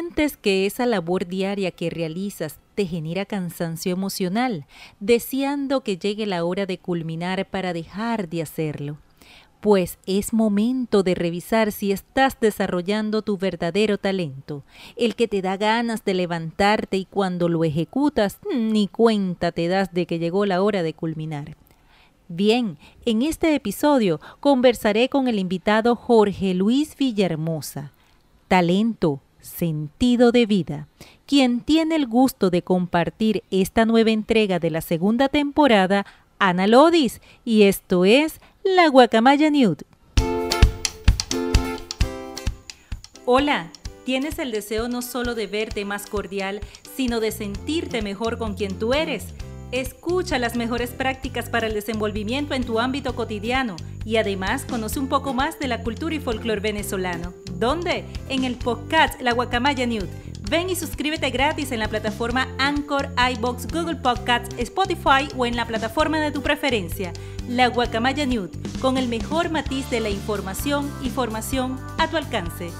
sientes que esa labor diaria que realizas te genera cansancio emocional, deseando que llegue la hora de culminar para dejar de hacerlo. Pues es momento de revisar si estás desarrollando tu verdadero talento, el que te da ganas de levantarte y cuando lo ejecutas ni cuenta te das de que llegó la hora de culminar. Bien, en este episodio conversaré con el invitado Jorge Luis Villahermosa. Talento, sentido de vida, quien tiene el gusto de compartir esta nueva entrega de la segunda temporada, Ana Lodis, y esto es La Guacamaya Nude. Hola, ¿tienes el deseo no solo de verte más cordial, sino de sentirte mejor con quien tú eres? Escucha las mejores prácticas para el desenvolvimiento en tu ámbito cotidiano y además conoce un poco más de la cultura y folclore venezolano. ¿Dónde? En el podcast La Guacamaya Nude. Ven y suscríbete gratis en la plataforma Anchor, iBox, Google Podcasts, Spotify o en la plataforma de tu preferencia. La Guacamaya Nude, con el mejor matiz de la información y formación a tu alcance.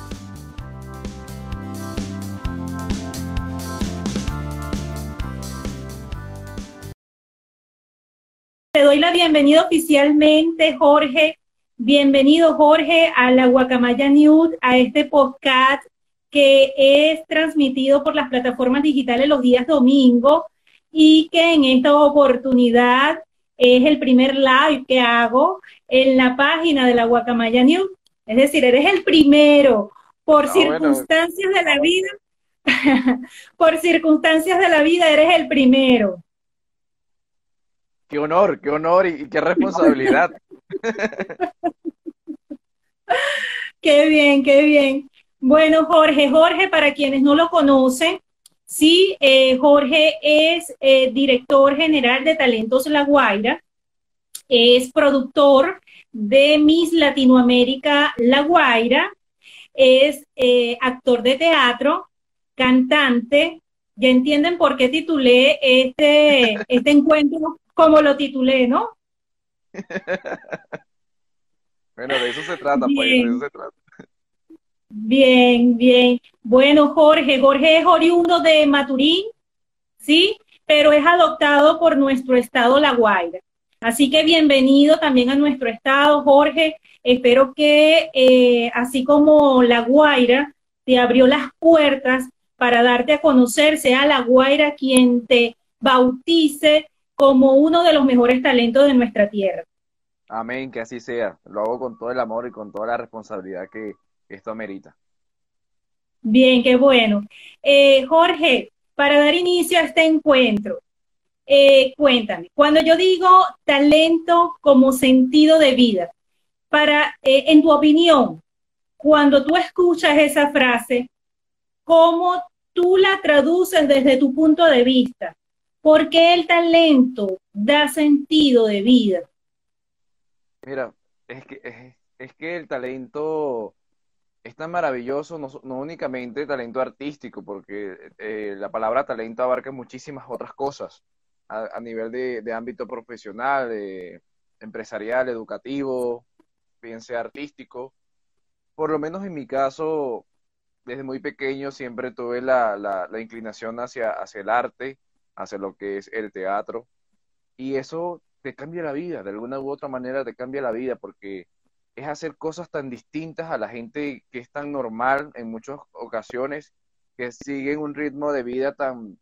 Te doy la bienvenida oficialmente, Jorge. Bienvenido, Jorge, a la Guacamaya News, a este podcast que es transmitido por las plataformas digitales los días domingos y que en esta oportunidad es el primer live que hago en la página de la Guacamaya News. Es decir, eres el primero por ah, circunstancias de la vida. por circunstancias de la vida eres el primero. Qué honor, qué honor y, qué responsabilidad. qué bien, qué bien. Bueno, Jorge, Jorge, para quienes no lo conocen, sí, eh, Jorge es eh, director general de Talentos La Guaira, es productor de Miss Latinoamérica La Guaira, es eh, actor de teatro, cantante. Ya entienden por qué titulé este, este encuentro como lo titulé, ¿no? bueno, de eso se trata, pues, de eso se trata. Bien, bien. Bueno, Jorge, Jorge es oriundo de Maturín, ¿sí? Pero es adoptado por nuestro estado La Guaira. Así que bienvenido también a nuestro estado, Jorge. Espero que eh, así como La Guaira te abrió las puertas para darte a conocer, sea La Guaira quien te bautice como uno de los mejores talentos de nuestra tierra. Amén, que así sea. Lo hago con todo el amor y con toda la responsabilidad que esto amerita. Bien, qué bueno. Eh, Jorge, para dar inicio a este encuentro, eh, cuéntame, cuando yo digo talento como sentido de vida, para, eh, en tu opinión, cuando tú escuchas esa frase, ¿cómo tú la traduces desde tu punto de vista? Porque el talento da sentido de vida. Mira, es que, es, que el talento es tan maravilloso, no, únicamente talento artístico, porque eh, la palabra talento abarca muchísimas otras cosas a, nivel de, ámbito profesional, empresarial, educativo, bien artístico. Por lo menos en mi caso, desde muy pequeño siempre tuve la, la inclinación hacia, hacia el arte hacia lo que es el teatro. Y eso te cambia la vida, de alguna u otra manera te cambia la vida, porque es hacer cosas tan distintas a la gente que es tan normal en muchas ocasiones, que siguen un ritmo de vida tan,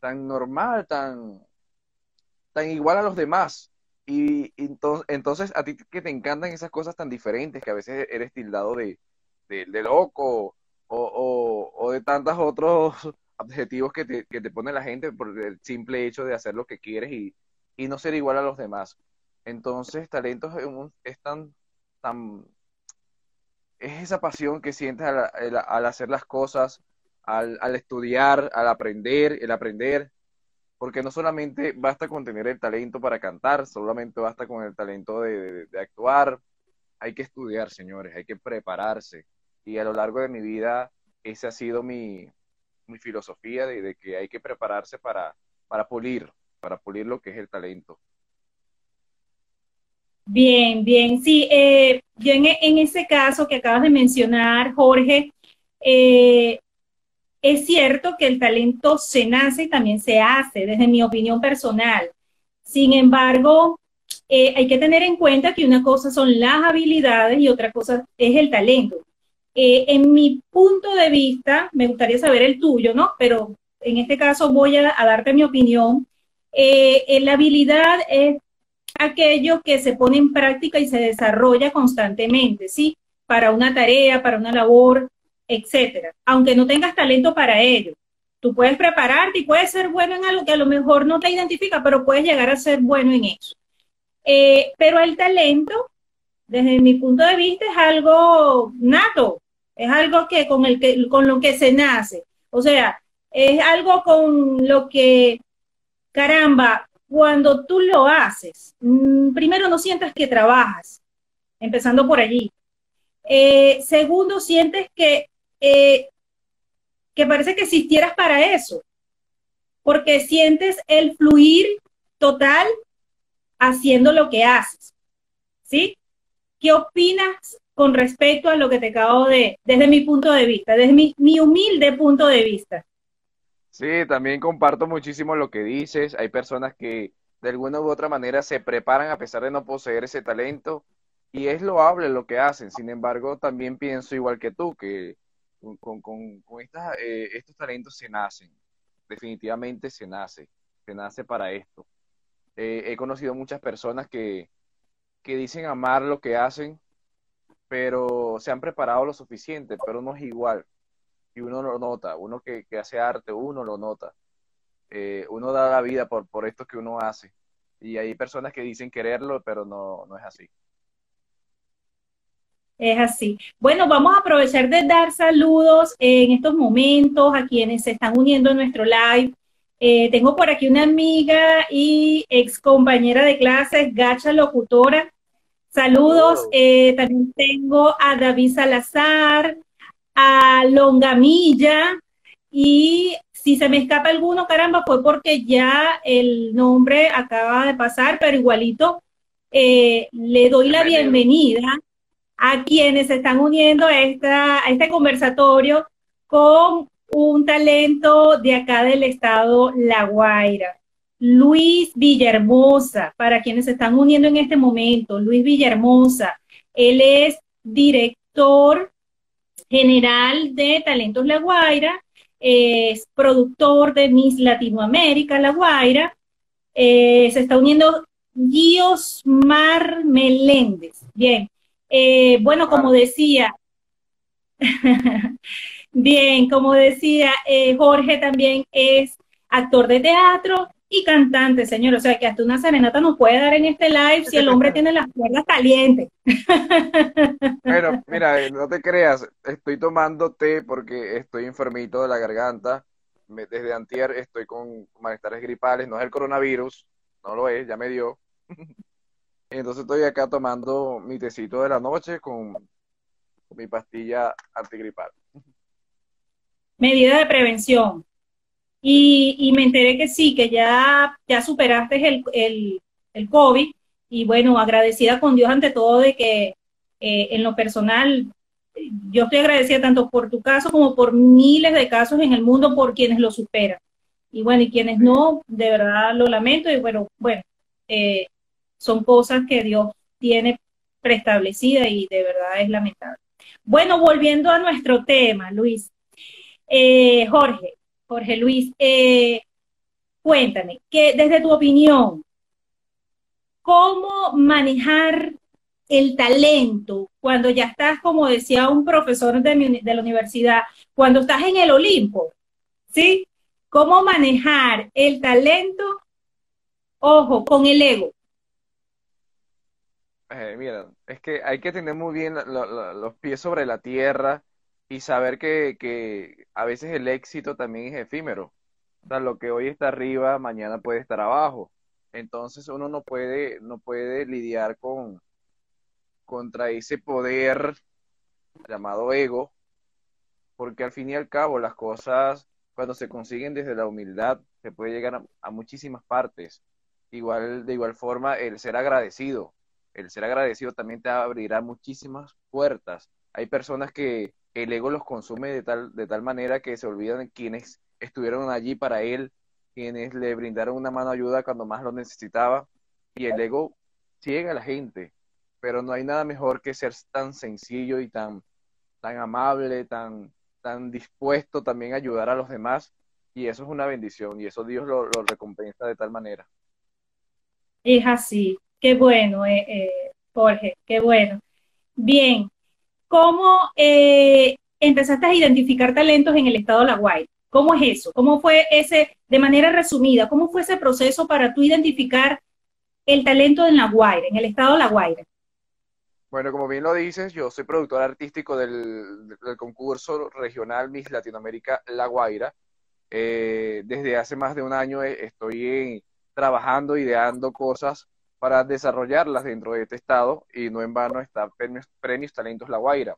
tan normal, tan, tan igual a los demás. Y, entonces, a ti que te encantan esas cosas tan diferentes, que a veces eres tildado de, de, loco o, o, o de tantos otros objetivos que te, que te pone la gente por el simple hecho de hacer lo que quieres y, y no ser igual a los demás. Entonces, talentos es, tan, es esa pasión que sientes al, al, hacer las cosas, al, al, estudiar, al aprender, el aprender, porque no solamente basta con tener el talento para cantar, solamente basta con el talento de, de actuar, hay que estudiar, señores, hay que prepararse. Y a lo largo de mi vida, ese ha sido mi, mi filosofía de, que hay que prepararse para, para pulir, para pulir lo que es el talento. Bien, bien, sí, eh, yo en, ese caso que acabas de mencionar, Jorge, eh, es cierto que el talento se nace y también se hace, desde mi opinión personal. Sin embargo, eh, hay que tener en cuenta que una cosa son las habilidades y otra cosa es el talento. Eh, en mi punto de vista, me gustaría saber el tuyo, ¿no? Pero en este caso voy a, darte mi opinión. Eh, la habilidad es aquello que se pone en práctica y se desarrolla constantemente, ¿sí? Para una tarea, para una labor, etcétera. Aunque no tengas talento para ello. Tú puedes prepararte y puedes ser bueno en algo que a lo mejor no te identifica, pero puedes llegar a ser bueno en eso. Eh, pero el talento, desde mi punto de vista, es algo nato, es algo que con, el que, con lo que se nace. O sea, es algo con lo que, caramba, cuando tú lo haces, mm, primero no sientas que trabajas, empezando por allí. Eh, segundo, sientes que, eh, que parece que existieras para eso, porque sientes el fluir total haciendo lo que haces. ¿Sí? ¿Qué opinas con respecto a lo que te acabo de, desde mi punto de vista, desde mi, mi humilde punto de vista? Sí, también comparto muchísimo lo que dices. Hay personas que de alguna u otra manera se preparan a pesar de no poseer ese talento y es loable lo que hacen. Sin embargo, también pienso igual que tú, que con, con, eh, estos talentos se nacen. Definitivamente se nace. Se nace para esto. Eh, he conocido muchas personas que, que dicen amar lo que hacen, pero se han preparado lo suficiente, pero no es igual y uno lo nota, uno que, hace arte, uno lo nota. Eh, uno da la vida por, por esto que uno hace. Y hay personas que dicen quererlo, pero no, no es así. Es así. Bueno, vamos a aprovechar de dar saludos en estos momentos a quienes se están uniendo a nuestro live. Eh, tengo por aquí una amiga y ex compañera de clases, Gacha Locutora. Saludos. Eh, también tengo a David Salazar, a Longamilla y si se me escapa alguno, caramba, fue porque ya el nombre acaba de pasar, pero igualito eh, le doy la bienvenida a quienes se están uniendo a, esta, a este conversatorio con un talento de acá del estado La Guaira. Luis Villahermosa, para quienes se están uniendo en este momento, Luis Villahermosa, él es director general de Talentos La Guaira, es productor de Miss Latinoamérica La Guaira, eh, se está uniendo Mar Meléndez. Bien, eh, bueno, como decía, bien, como decía, eh, Jorge también es actor de teatro, y cantante, señor. O sea, que hasta una serenata no puede dar en este live si el hombre tiene las cuerdas calientes. Bueno, mira, eh, no te creas, estoy tomando té porque estoy enfermito de la garganta. Desde antier estoy con malestares gripales, no es el coronavirus, no lo es, ya me dio. Entonces estoy acá tomando mi tecito de la noche con, mi pastilla antigripal. Medida de prevención. Y, me enteré que sí, que ya, ya superaste el, el, el, COVID y bueno, agradecida con Dios ante todo de que eh, en lo personal, yo estoy agradecida tanto por tu caso como por miles de casos en el mundo por quienes lo superan. Y bueno, y quienes no, de verdad lo lamento y bueno, bueno, eh, son cosas que Dios tiene preestablecidas y de verdad es lamentable. Bueno, volviendo a nuestro tema, Luis. Eh, Jorge, Jorge Luis, eh, cuéntame, que desde tu opinión, ¿cómo manejar el talento cuando ya estás, como decía un profesor de, la universidad, cuando estás en el Olimpo? ¿Sí? ¿Cómo manejar el talento, ojo, con el ego? Eh, mira, es que hay que tener muy bien los pies sobre la tierra y saber que, que a veces el éxito también es efímero. O sea, lo que hoy está arriba, mañana puede estar abajo. Entonces uno no puede, no puede lidiar con contra ese poder llamado ego, porque al fin y al cabo las cosas cuando se consiguen desde la humildad se puede llegar a, muchísimas partes. Igual, de igual forma, el ser agradecido, el ser agradecido también te abrirá muchísimas puertas. Hay personas que, el ego los consume de tal, de tal manera que se olvidan quienes estuvieron allí para él, quienes le brindaron una mano ayuda cuando más lo necesitaba, y el ego ciega a la gente, pero no hay nada mejor que ser tan sencillo y tan, tan amable, tan, tan dispuesto también a ayudar a los demás, y eso es una bendición, y eso Dios lo, lo recompensa de tal manera. Es así, qué bueno, eh, eh, Jorge, qué bueno. Bien, ¿cómo eh, empezaste a identificar talentos en el estado de La Guaira? ¿Cómo es eso? ¿Cómo fue ese, de manera resumida, cómo fue ese proceso para tú identificar el talento en La Guaira, en el estado de La Guaira? Bueno, como bien lo dices, yo soy productor artístico del, concurso regional Miss Latinoamérica La Guaira. Eh, desde hace más de un año eh, estoy trabajando, ideando cosas para desarrollarlas dentro de este estado y no en vano está Premios, Premios Talentos La Guaira.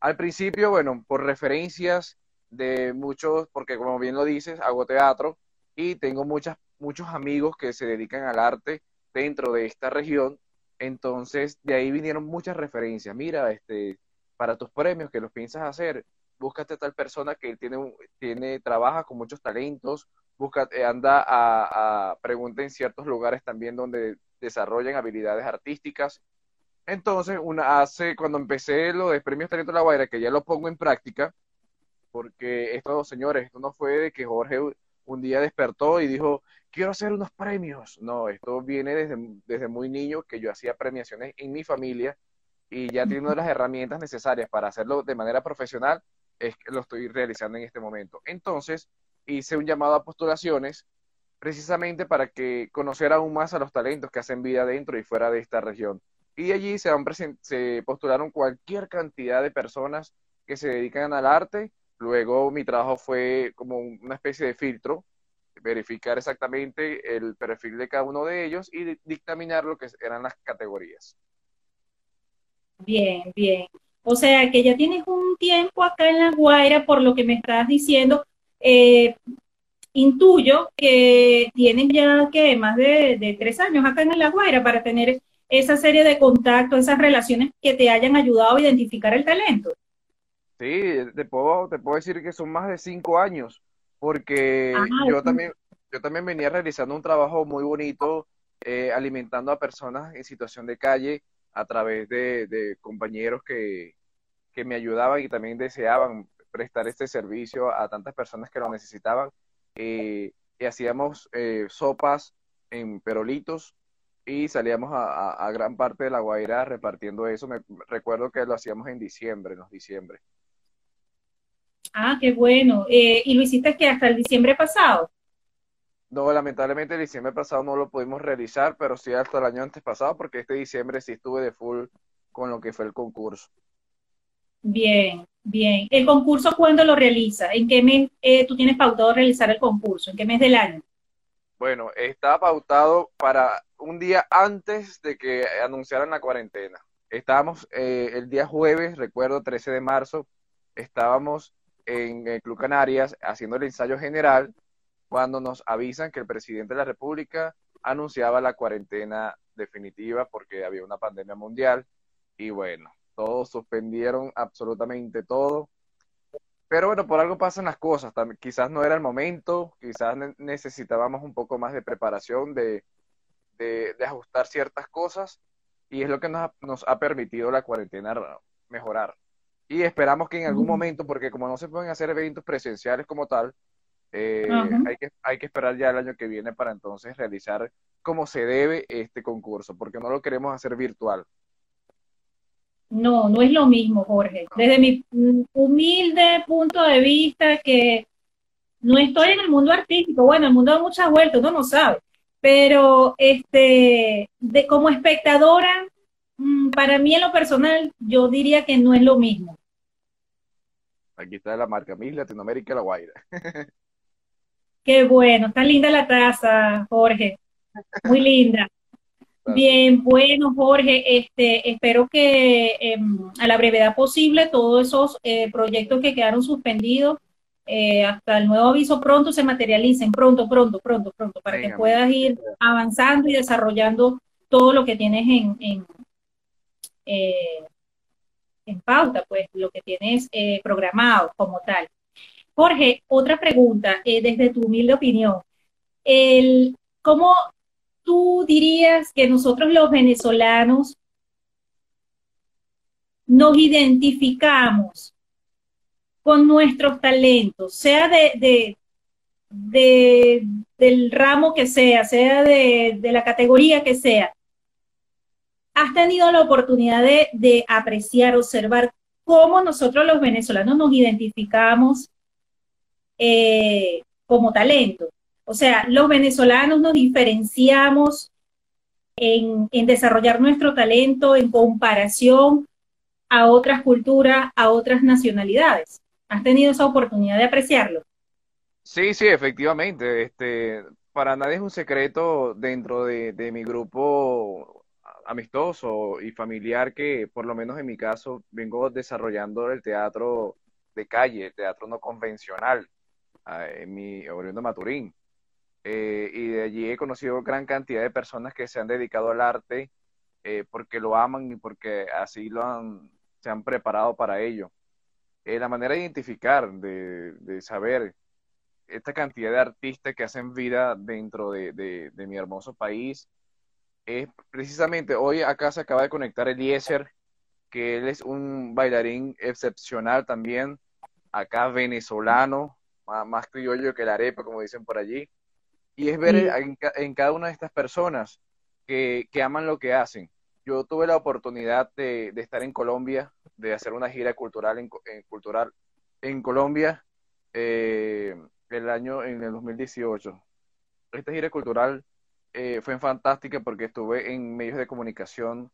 Al principio, bueno, por referencias de muchos, porque como bien lo dices, hago teatro y tengo muchas, muchos amigos que se dedican al arte dentro de esta región. Entonces, de ahí vinieron muchas referencias. Mira, este, para tus premios que los piensas hacer, búscate a tal persona que tiene, tiene, trabaja con muchos talentos, busca, eh, anda a, a pregunta en ciertos lugares también donde desarrollan habilidades artísticas. Entonces, una hace, cuando empecé lo de Premios Talento de la Guaira, que ya lo pongo en práctica, porque esto, señores, esto no fue de que Jorge un día despertó y dijo, quiero hacer unos premios. No, esto viene desde, desde muy niño, que yo hacía premiaciones en mi familia y ya teniendo las herramientas necesarias para hacerlo de manera profesional, es que lo estoy realizando en este momento. Entonces, hice un llamado a postulaciones precisamente para que conocer aún más a los talentos que hacen vida dentro y fuera de esta región. Y allí se, postularon cualquier cantidad de personas que se dedican al arte Luego mi trabajo fue como una especie de filtro, verificar exactamente el perfil de cada uno de ellos y dictaminar lo que eran las categorías. Bien, bien. O sea que ya tienes un tiempo acá en La Guaira, por lo que me estás diciendo. Eh, intuyo que tienes ya que más de, de, tres años acá en La Guaira para tener esa serie de contactos, esas relaciones que te hayan ayudado a identificar el talento. Sí, te puedo, te puedo decir que son más de cinco años, porque ah, yo también, yo también venía realizando un trabajo muy bonito, eh, alimentando a personas en situación de calle a través de, compañeros que, me ayudaban y también deseaban prestar este servicio a tantas personas que lo necesitaban. Eh, y hacíamos eh, sopas en perolitos y salíamos a, a, gran parte de la Guaira repartiendo eso. Me recuerdo que lo hacíamos en diciembre, en los diciembre. Ah, qué bueno. Eh, ¿Y lo hiciste que hasta el diciembre pasado? No, lamentablemente el diciembre pasado no lo pudimos realizar, pero sí hasta el año antes pasado, porque este diciembre sí estuve de full con lo que fue el concurso. Bien, bien. ¿El concurso cuándo lo realiza? ¿En qué mes eh, tú tienes pautado realizar el concurso? ¿En qué mes del año? Bueno, está pautado para un día antes de que anunciaran la cuarentena. Estábamos eh, el día jueves, recuerdo, 13 de marzo, estábamos en el Club Canarias haciendo el ensayo general cuando nos avisan que el presidente de la República anunciaba la cuarentena definitiva porque había una pandemia mundial y bueno, todos suspendieron absolutamente todo. Pero bueno, por algo pasan las cosas. quizás no era el momento, quizás necesitábamos un poco más de preparación, de, de, ajustar ciertas cosas y es lo que nos nos ha permitido la cuarentena mejorar. Y esperamos que en algún momento, porque como no se pueden hacer eventos presenciales como tal, eh, hay, que, hay que esperar ya el año que viene para entonces realizar como se debe este concurso, porque no lo queremos hacer virtual. No, no es lo mismo, Jorge. Desde mi humilde punto de vista, que no estoy en el mundo artístico, bueno, el mundo da muchas vueltas, uno no sabe, pero este, de, como espectadora, mm, para mí en lo personal, yo diría que no es lo mismo. Aquí está la marca Miss Latinoamérica La Guaira. Qué bueno, está linda la taza, Jorge. Muy linda. Bien, bueno, Jorge, este, espero que em, a la brevedad posible todos esos eh, proyectos que quedaron suspendidos eh, hasta el nuevo aviso pronto se materialicen, pronto, pronto, pronto, pronto, para que puedas ir avanzando y desarrollando todo lo que tienes en, en, eh, en pauta, pues lo que tienes eh, programado como tal. Jorge, otra pregunta, eh, desde tu humilde opinión. El, ¿Cómo tú dirías que nosotros los venezolanos nos identificamos con nuestros talentos, sea de, de, del ramo que sea, sea de, la categoría que sea, has tenido la oportunidad de, apreciar, observar cómo nosotros los venezolanos nos identificamos eh, como talento. O sea, los venezolanos nos diferenciamos en, desarrollar nuestro talento en comparación a otras culturas, a otras nacionalidades. ¿Has tenido esa oportunidad de apreciarlo? Sí, sí, efectivamente. Este, para nadie es un secreto dentro de, mi grupo amistoso y familiar que, por lo menos en mi caso, vengo desarrollando el teatro de calle, el teatro no convencional, ah, en mi oriundo Maturín. Eh, y de allí he conocido gran cantidad de personas que se han dedicado al arte eh, porque lo aman y porque así lo han, se han preparado para ello. Eh, la manera de identificar, de, de saber esta cantidad de artistas que hacen vida dentro de, mi hermoso país. Es precisamente hoy acá se acaba de conectar Eliezer, que él es un bailarín excepcional también, acá venezolano, más, criollo que la arepa, como dicen por allí. Y es ver en, cada una de estas personas que, aman lo que hacen. Yo tuve la oportunidad de, estar en Colombia, de hacer una gira cultural en, cultural en Colombia. Eh, el año, en el 2018. Esta gira cultural eh, fue fantástica porque estuve en medios de comunicación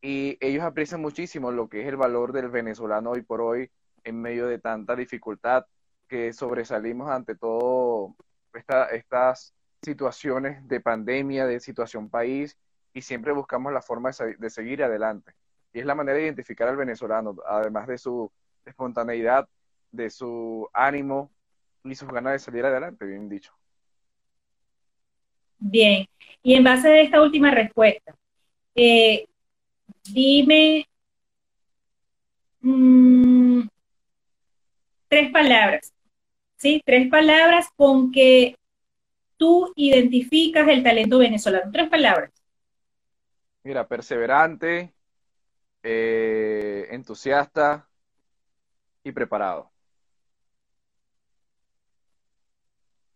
y ellos aprecian muchísimo lo que es el valor del venezolano hoy por hoy en medio de tanta dificultad que sobresalimos ante todo estas situaciones de pandemia, de situación país y siempre buscamos la forma de, seguir adelante. Y es la manera de identificar al venezolano, además de su espontaneidad, de su ánimo, y sus ganas de salir adelante, bien dicho. Bien, y en base a esta última respuesta, eh, dime mm, tres palabras, ¿sí? Tres palabras con que tú identificas el talento venezolano. Tres palabras. Mira, perseverante, eh, entusiasta y preparado.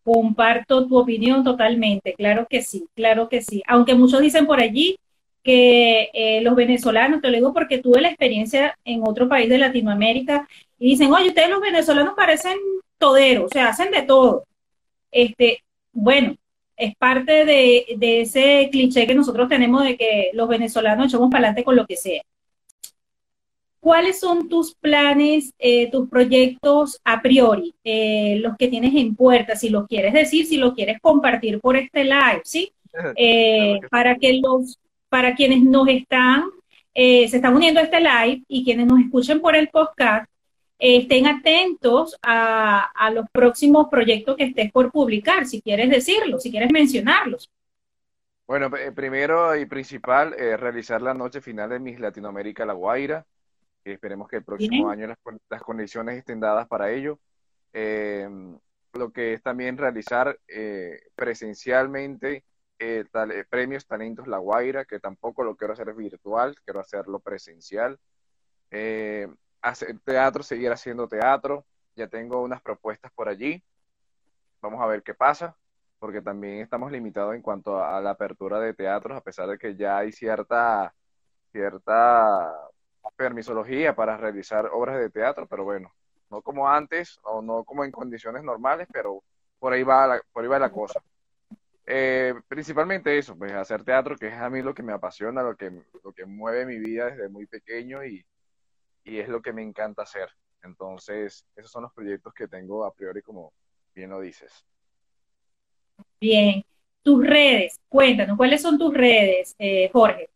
Comparto tu opinión totalmente, claro que sí, claro que sí. Aunque muchos dicen por allí que eh, los venezolanos, te lo digo porque tuve la experiencia en otro país de Latinoamérica y dicen, oye, ustedes los venezolanos parecen toderos, o sea, hacen de todo. Este, bueno, es parte de, de ese cliché que nosotros tenemos de que los venezolanos echamos para adelante con lo que sea. ¿Cuáles son tus planes, eh, tus proyectos a priori, eh, los que tienes en puerta, si lo quieres decir, si lo quieres compartir por este live, ¿sí? Eh, para que los, para quienes nos están, se están uniendo a este live y quienes nos escuchen por el podcast, estén atentos a, a los próximos proyectos que estés por publicar, si quieres decirlo, si quieres mencionarlos. Bueno, primero y principal, realizar la noche final de Miss Latinoamérica La Guaira esperemos que el próximo año las, condiciones estén dadas para ello. Eh, lo que es también realizar eh, presencialmente eh, premios Talentos La Guaira, que tampoco lo quiero hacer virtual, quiero hacerlo presencial. Hacer teatro, seguir haciendo teatro. Ya tengo unas propuestas por allí. Vamos a ver qué pasa, porque también estamos limitados en cuanto a, la apertura de teatros, a pesar de que ya hay cierta, cierta permisología para realizar obras de teatro, pero bueno, no como antes o no como en condiciones normales, pero por ahí va la, por ahí va la cosa. Eh, principalmente eso, pues hacer teatro, que es a mí lo que me apasiona, lo que, lo que mueve mi vida desde muy pequeño y, y es lo que me encanta hacer. Entonces, esos son los proyectos que tengo a priori, como bien lo dices. Bien, tus redes, cuéntanos, ¿cuáles son tus redes, eh, Jorge?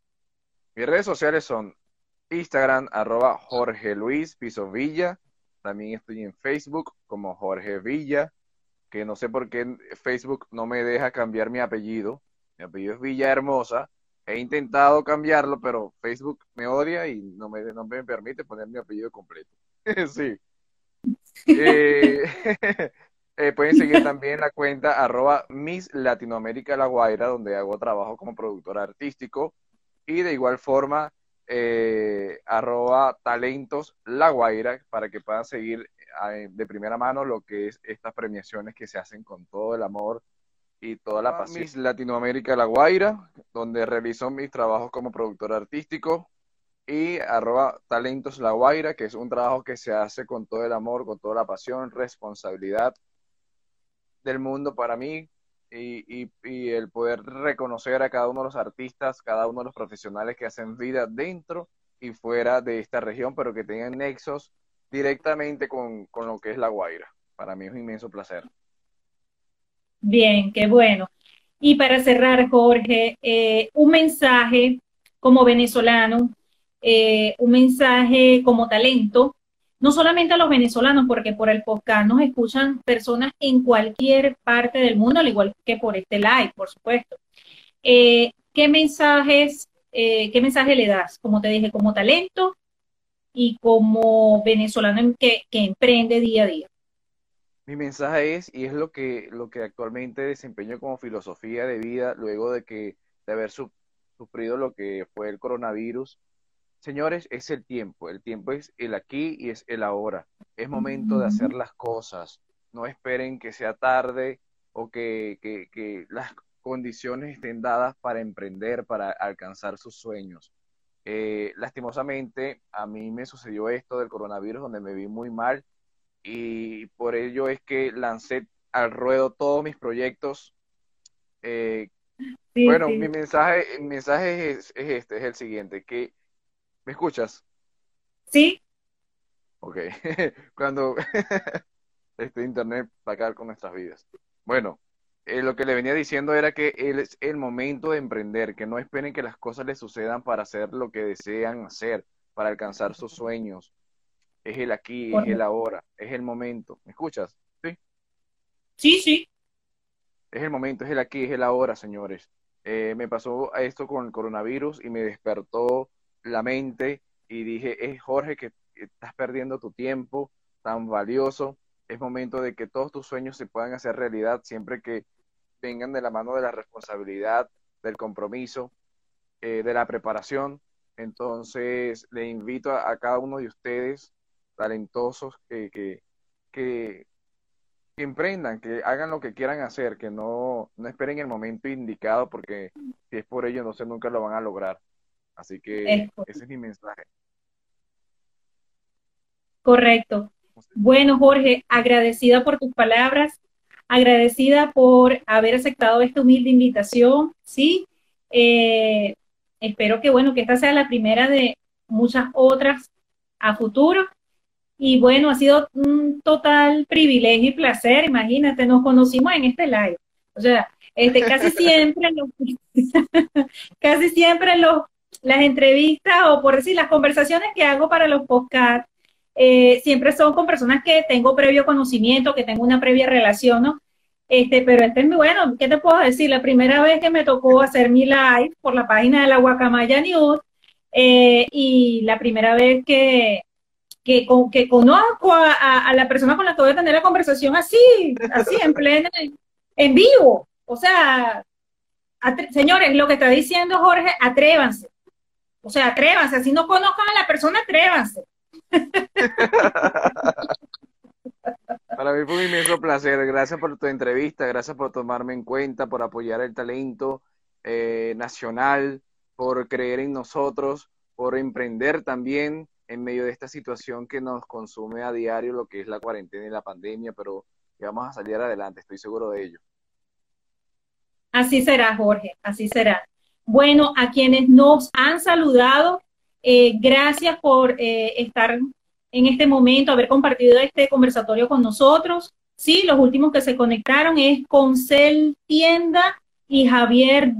Mis redes sociales son Instagram, arroba Jorge Luis Piso Villa. También estoy en Facebook como Jorge Villa, que no sé por qué Facebook no me deja cambiar mi apellido. Mi apellido es Villa Hermosa, He intentado cambiarlo, pero Facebook me odia y no me, no me permite poner mi apellido completo. sí. Eh, eh, pueden seguir también la cuenta arroba Miss Latinoamérica La Guaira, donde hago trabajo como productor artístico. Y de igual forma, eh, arroba talentos La Guaira, para que puedan seguir de primera mano lo que es estas premiaciones que se hacen con todo el amor y toda la pasión. Miss Latinoamérica La Guaira, donde realizo mis trabajos como productor artístico y arroba talentos La Guaira, que es un trabajo que se hace con todo el amor, con toda la pasión, responsabilidad del mundo para mí y, y, y, el poder reconocer a cada uno de los artistas, cada uno de los profesionales que hacen vida dentro y fuera de esta región, pero que tengan nexos directamente con, con lo que es La Guaira. Para mí es un inmenso placer. Bien, qué bueno. Y para cerrar, Jorge, eh, un mensaje como venezolano eh, un mensaje como talento, no solamente a los venezolanos, porque por el podcast nos escuchan personas en cualquier parte del mundo, al igual que por este live, por supuesto. Eh, ¿Qué mensajes, eh, qué mensaje le das? Como te dije, como talento y como venezolano que, que emprende día a día. Mi mensaje es, y es lo que, lo que actualmente desempeño como filosofía de vida luego de que de haber sufrido lo que fue el coronavirus, Señores, es el tiempo. El tiempo es el aquí y es el ahora. Es momento de hacer las cosas. No esperen que sea tarde o que, que, las condiciones estén dadas para emprender, para alcanzar sus sueños. Eh, lastimosamente, a mí me sucedió esto del coronavirus donde me vi muy mal y por ello es que lancé al ruedo todos mis proyectos. Eh, bueno, mi mensaje, mi mensaje es, es, este, es el siguiente, que ¿Me escuchas? Sí. Ok. Cuando este internet va a acabar con nuestras vidas. Bueno, eh, lo que le venía diciendo era que es el momento de emprender, que no esperen que las cosas les sucedan para hacer lo que desean hacer, para alcanzar sus sueños. Es el aquí, es el ahora, es el momento. ¿Me escuchas? Sí. Sí, sí. Es el momento, es el aquí, es el ahora, señores. Eh, me pasó esto con el coronavirus y me despertó la mente y dije, es Jorge que estás perdiendo tu tiempo tan valioso, es momento de que todos tus sueños se puedan hacer realidad siempre que vengan de la mano de la responsabilidad, del compromiso, eh, de la preparación. Entonces, le invito a, cada uno de ustedes, talentosos, que, que, que, emprendan, que hagan lo que quieran hacer, que no, no esperen el momento indicado, porque si es por ello, no sé, nunca lo van a lograr. Así que ese es mi mensaje. Correcto. Bueno, Jorge, agradecida por tus palabras, agradecida por haber aceptado esta humilde invitación, ¿sí? Eh, espero que, bueno, que esta sea la primera de muchas otras a futuro. Y bueno, ha sido un total privilegio y placer. Imagínate, nos conocimos en este live. O sea, este, casi siempre, los, casi siempre los las entrevistas o por decir las conversaciones que hago para los podcasts eh, siempre son con personas que tengo previo conocimiento, que tengo una previa relación, ¿no? Este, pero este es muy bueno, ¿qué te puedo decir? La primera vez que me tocó hacer mi live por la página de la Guacamaya News eh, y la primera vez que, que, que conozco a, la persona con la que voy a tener la conversación así, así, en pleno, en vivo. O sea, señores, lo que está diciendo Jorge, atrévanse. O sea, atrévanse, si no conozcan a la persona, atrévanse. Para mí fue un inmenso placer. Gracias por tu entrevista, gracias por tomarme en cuenta, por apoyar el talento eh, nacional, por creer en nosotros, por emprender también en medio de esta situación que nos consume a diario, lo que es la cuarentena y la pandemia, pero vamos a salir adelante, estoy seguro de ello. Así será, Jorge, así será. Bueno, a quienes nos han saludado, eh, gracias por eh, estar en este momento, haber compartido este conversatorio con nosotros. Sí, los últimos que se conectaron es Concel Tienda y Javier,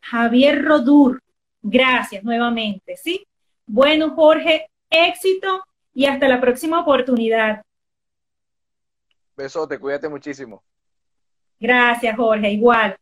Javier Rodur. Gracias nuevamente, ¿sí? Bueno, Jorge, éxito y hasta la próxima oportunidad. Besote, cuídate muchísimo. Gracias, Jorge, igual.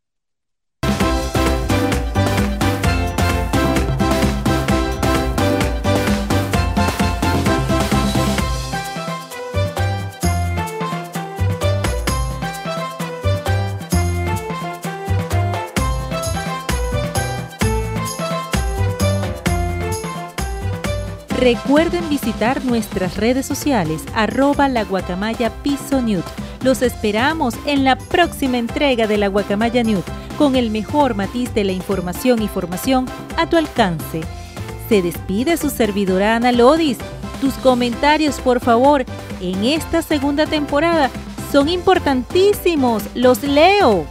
Recuerden visitar nuestras redes sociales arroba la guacamaya piso newt. Los esperamos en la próxima entrega de la guacamaya newt con el mejor matiz de la información y formación a tu alcance. Se despide su servidora Ana Lodis. Tus comentarios, por favor, en esta segunda temporada son importantísimos. Los leo.